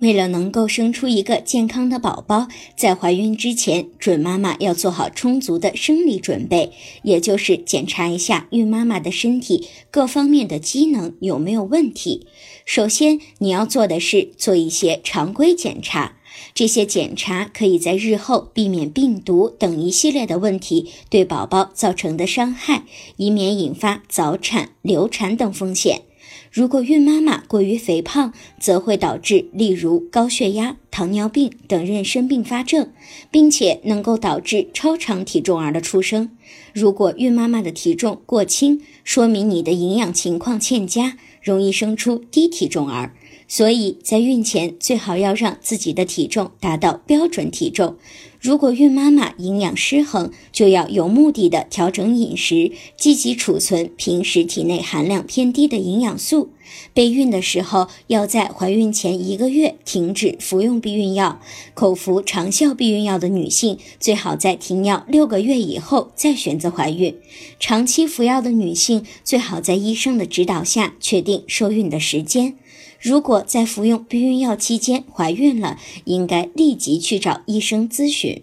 为了能够生出一个健康的宝宝，在怀孕之前，准妈妈要做好充足的生理准备，也就是检查一下孕妈妈的身体各方面的机能有没有问题。首先，你要做的是做一些常规检查，这些检查可以在日后避免病毒等一系列的问题对宝宝造成的伤害，以免引发早产、流产等风险。如果孕妈妈过于肥胖，则会导致例如高血压、糖尿病等妊娠并发症，并且能够导致超长体重儿的出生。如果孕妈妈的体重过轻，说明你的营养情况欠佳，容易生出低体重儿。所以在孕前最好要让自己的体重达到标准体重。如果孕妈妈营养失衡，就要有目的的调整饮食，积极储存平时体内含量偏低的营养素。备孕的时候，要在怀孕前一个月停止服用避孕药。口服长效避孕药的女性，最好在停药六个月以后再选择怀孕。长期服药的女性，最好在医生的指导下确定受孕的时间。如果在服用避孕药期间怀孕了，应该立即去找医生咨询。